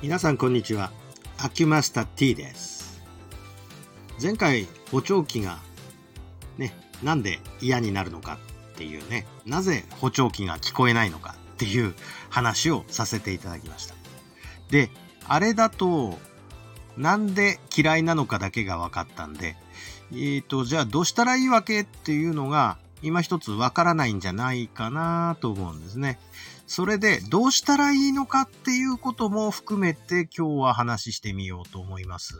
皆さんこんにちは。アキュマスタ T です。前回補聴器がねなんで嫌になるのかっていうねなぜ補聴器が聞こえないのかっていう話をさせていただきました。であれだとなんで嫌いなのかだけが分かったんでえっ、ー、とじゃあどうしたらいいわけっていうのが今一つわからないんじゃないかなと思うんですね。それでどうしたらいいのかっていうことも含めて今日は話してみようと思います。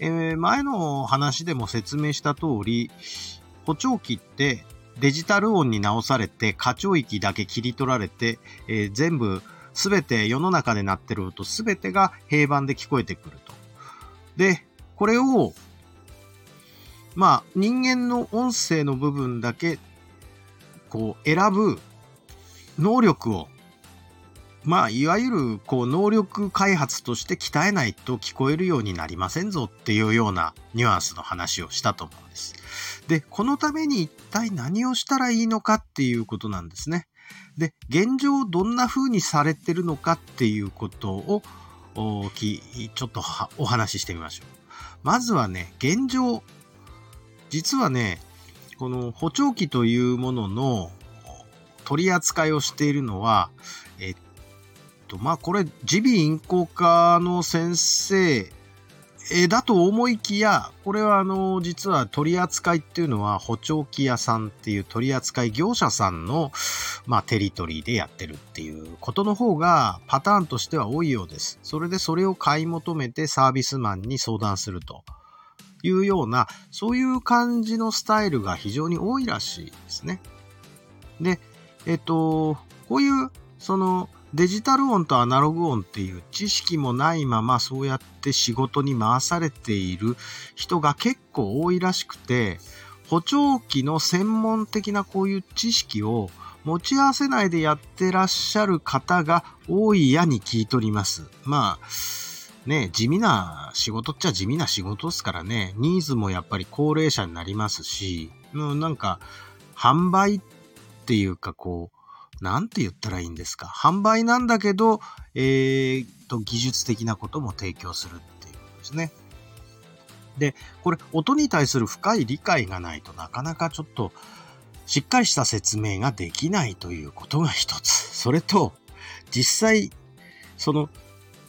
えー、前の話でも説明した通り、補聴器ってデジタル音に直されて、過聴域だけ切り取られて、えー、全部、すべて世の中で鳴ってる音すべてが平板で聞こえてくると。で、これをまあ、人間の音声の部分だけ、こう、選ぶ能力を、まあ、いわゆる、こう、能力開発として鍛えないと聞こえるようになりませんぞっていうようなニュアンスの話をしたと思うんです。で、このために一体何をしたらいいのかっていうことなんですね。で、現状どんな風にされてるのかっていうことをおき、ちょっとお話ししてみましょう。まずはね、現状実はね、この補聴器というものの取り扱いをしているのは、えっと、まあ、これ、耳鼻咽喉科の先生だと思いきや、これはあの、実は取り扱いっていうのは補聴器屋さんっていう取り扱い業者さんの、まあ、テリトリーでやってるっていうことの方がパターンとしては多いようです。それでそれを買い求めてサービスマンに相談すると。いうような、そういう感じのスタイルが非常に多いらしいですね。で、えっと、こういう、その、デジタル音とアナログ音っていう知識もないままそうやって仕事に回されている人が結構多いらしくて、補聴器の専門的なこういう知識を持ち合わせないでやってらっしゃる方が多いやに聞いとります。まあ、ね、地味な仕事っちゃ地味な仕事ですからね、ニーズもやっぱり高齢者になりますし、もうなんか、販売っていうかこう、なんて言ったらいいんですか。販売なんだけど、えー、と、技術的なことも提供するっていうことですね。で、これ、音に対する深い理解がないとなかなかちょっと、しっかりした説明ができないということが一つ。それと、実際、その、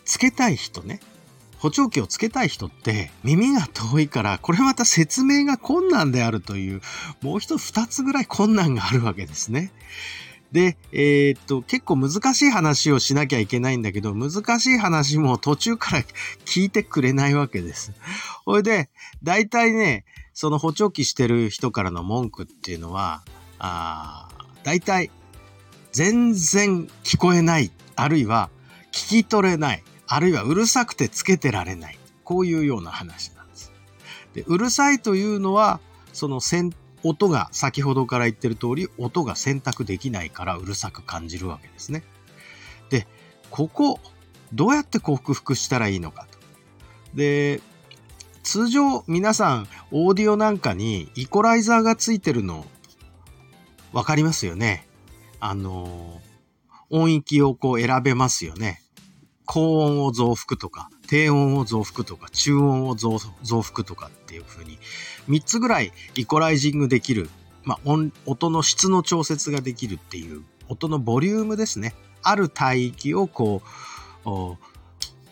つけたい人ね。補聴器をつけたい人って耳が遠いからこれまた説明が困難であるというもう一つ二つぐらい困難があるわけですね。で、えー、っと、結構難しい話をしなきゃいけないんだけど、難しい話も途中から聞いてくれないわけです。ほいで、大体ね、その補聴器してる人からの文句っていうのは、あ大体、全然聞こえない、あるいは聞き取れない、あるいはうるさくてつけてられない。こういうような話なんです。でうるさいというのは、その音が先ほどから言ってる通り、音が選択できないからうるさく感じるわけですね。で、ここ、どうやって克服したらいいのかと。で、通常皆さんオーディオなんかにイコライザーがついてるのわかりますよね。あの、音域をこう選べますよね。高音を増幅とか、低音を増幅とか、中音を増幅とかっていう風に、3つぐらいイコライジングできる、まあ、音、音の質の調節ができるっていう、音のボリュームですね。ある帯域をこう、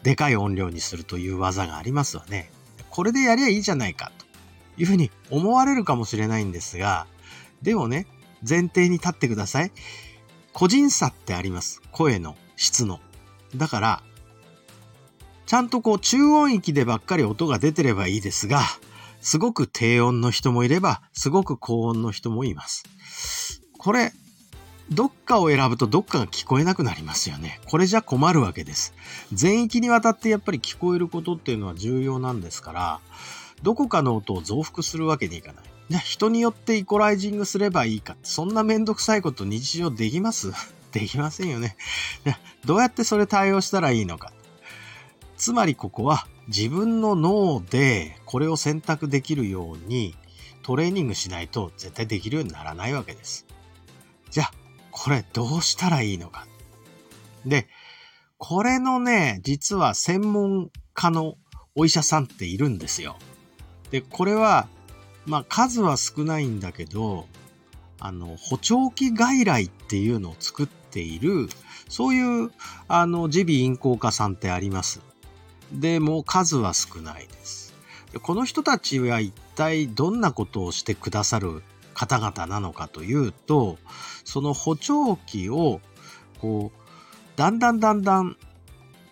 でかい音量にするという技がありますわね。これでやりゃいいじゃないかというふうに思われるかもしれないんですが、でもね、前提に立ってください。個人差ってあります。声の質の。だから、ちゃんとこう中音域でばっかり音が出てればいいですが、すごく低音の人もいれば、すごく高音の人もいます。これ、どっかを選ぶとどっかが聞こえなくなりますよね。これじゃ困るわけです。全域にわたってやっぱり聞こえることっていうのは重要なんですから、どこかの音を増幅するわけにいかない。じゃ人によってイコライジングすればいいかそんなめんどくさいこと日常できます？できませんよね。どうやってそれ対応したらいいのか。つまりここは自分の脳でこれを選択できるようにトレーニングしないと絶対できるようにならないわけです。じゃあ、これどうしたらいいのか。で、これのね、実は専門家のお医者さんっているんですよ。で、これは、まあ数は少ないんだけど、あの、補聴器外来っていうのを作っている、そういう、あの、耳鼻咽喉科さんってあります。でも数は少ないです。この人たちは一体どんなことをしてくださる方々なのかというと、その補聴器を、こう、だんだんだんだん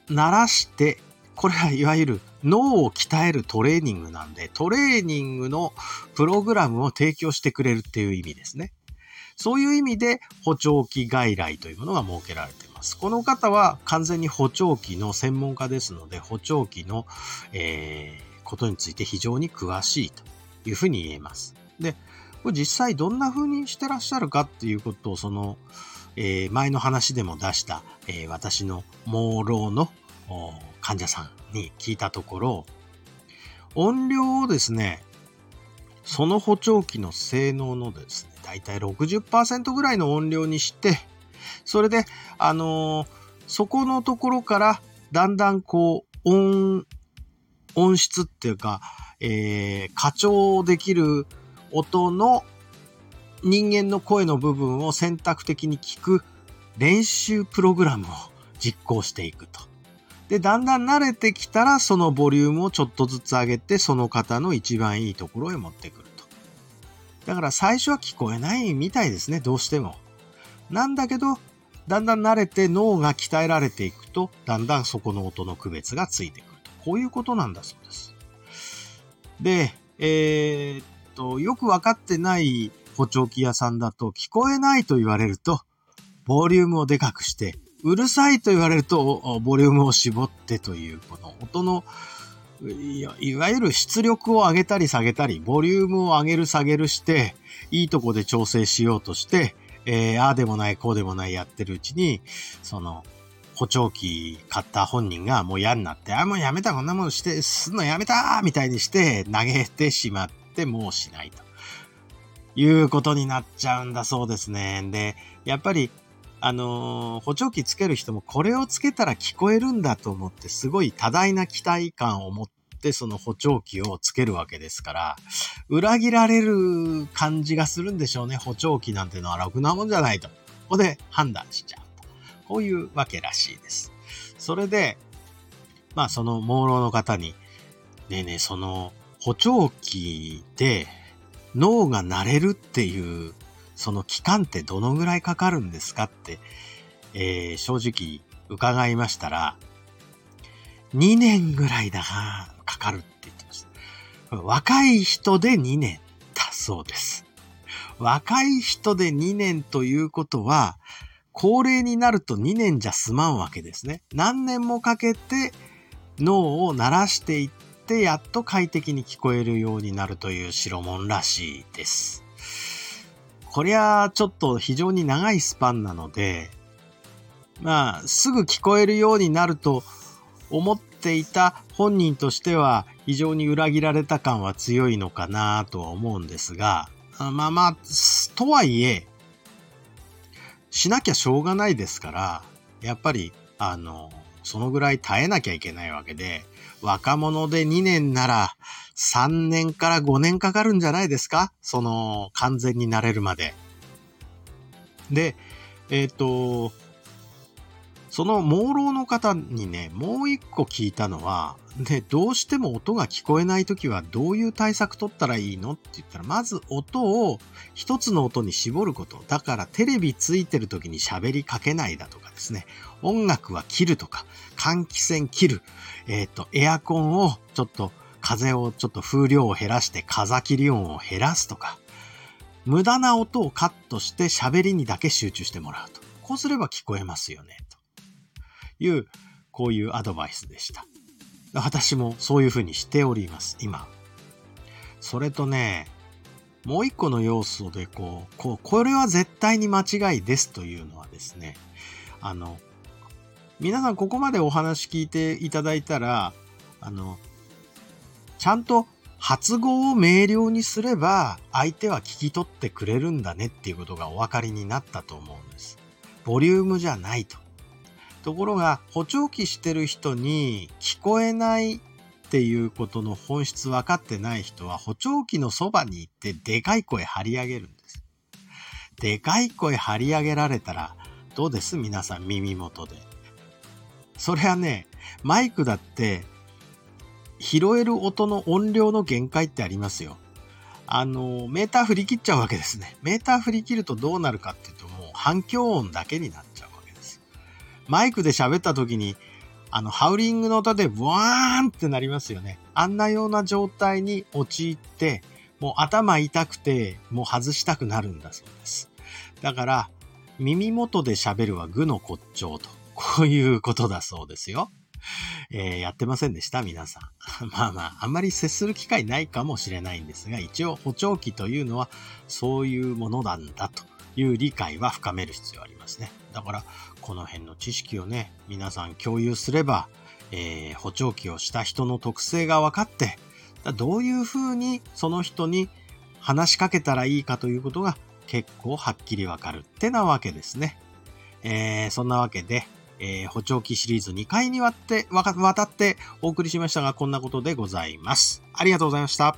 鳴らして、これはいわゆる脳を鍛えるトレーニングなんで、トレーニングのプログラムを提供してくれるっていう意味ですね。そういう意味で補聴器外来というものが設けられています。この方は完全に補聴器の専門家ですので、補聴器の、えー、ことについて非常に詳しいというふうに言えます。で、これ実際どんな風にしてらっしゃるかっていうことを、その、えー、前の話でも出した、えー、私の盲ろの患者さんに聞いたところ、音量をですね、その補聴器の性能のですね、だいたい60%ぐらいの音量にして、それで、あのー、そこのところからだんだんこう、音、音質っていうか、えー、過聴できる音の人間の声の部分を選択的に聞く練習プログラムを実行していくと。で、だんだん慣れてきたら、そのボリュームをちょっとずつ上げて、その方の一番いいところへ持ってくると。だから最初は聞こえないみたいですね、どうしても。なんだけど、だんだん慣れて脳が鍛えられていくと、だんだんそこの音の区別がついてくると。こういうことなんだそうです。で、えー、っと、よくわかってない補聴器屋さんだと、聞こえないと言われると、ボリュームをでかくして、うるさいと言われると、ボリュームを絞ってという、この音の、いわゆる出力を上げたり下げたり、ボリュームを上げる下げるして、いいとこで調整しようとして、えー、ああでもない、こうでもないやってるうちに、その、補聴器買った本人がもう嫌になって、あ、もうやめた、こんなものして、すんのやめたみたいにして投げてしまって、もうしないと。いうことになっちゃうんだそうですね。で、やっぱりあのー、補聴器つける人もこれをつけたら聞こえるんだと思って、すごい多大な期待感を持ってその補聴器をつけるわけですから、裏切られる感じがするんでしょうね。補聴器なんてのは楽なもんじゃないと。ここで判断しちゃうと。こういうわけらしいです。それで、まあその盲ろの方に、ねえねえ、その補聴器で脳が慣れるっていうその期間ってどのぐらいかかるんですかって、えー、正直伺いましたら、2年ぐらいだが、かかるって言ってました。若い人で2年だそうです。若い人で2年ということは、高齢になると2年じゃ済まんわけですね。何年もかけて脳を鳴らしていって、やっと快適に聞こえるようになるという代物らしいです。こりゃちょっと非常に長いスパンなので、まあ、すぐ聞こえるようになると思っていた本人としては非常に裏切られた感は強いのかなとは思うんですが、まあまあ、とはいえ、しなきゃしょうがないですから、やっぱり、あの、そのぐらい耐えなきゃいけないわけで、若者で2年なら3年から5年かかるんじゃないですか？その完全になれるまで。で、えっ、ー、と、その朦朧の方にね、もう一個聞いたのは、で、どうしても音が聞こえないときはどういう対策取ったらいいのって言ったら、まず音を一つの音に絞ること。だからテレビついてるときに喋りかけないだとかですね。音楽は切るとか、換気扇切る。えっ、ー、と、エアコンをちょっと風をちょっと風量を減らして風切り音を減らすとか、無駄な音をカットして喋りにだけ集中してもらうと。こうすれば聞こえますよね。いう、こういうアドバイスでした。私もそういうふうにしております、今。それとね、もう一個の要素でこう、こう、これは絶対に間違いですというのはですね、あの、皆さんここまでお話聞いていただいたら、あの、ちゃんと発語を明瞭にすれば相手は聞き取ってくれるんだねっていうことがお分かりになったと思うんです。ボリュームじゃないと。ところが、補聴器してる人に聞こえないっていうことの本質分かってない人は補聴器のそばに行ってでかい声張り上げるんです。でかい声張り上げられたらどうです？皆さん耳元で。それはね、マイクだって拾える音の音量の限界ってありますよ。あの、メーター振り切っちゃうわけですね。メーター振り切るとどうなるかっていうともう反響音だけになっちゃう。マイクで喋った時にあの、ハウリングの音でブワーンってなりますよね。あんなような状態に陥って、もう頭痛くて、もう外したくなるんだそうです。だから、耳元で喋るは具の骨頂と、こういうことだそうですよ。えー、やってませんでした？皆さん。まあまあ、あんまり接する機会ないかもしれないんですが、一応補聴器というのはそういうものなんだという理解は深める必要ありますね。だから、この辺の知識をね、皆さん共有すれば、えー、補聴器をした人の特性が分かって、どういうふうにその人に話しかけたらいいかということが結構はっきりわかるってなわけですね。えー、そんなわけで、えー、補聴器シリーズ2回にわって、わたってお送りしましたが、こんなことでございます。ありがとうございました。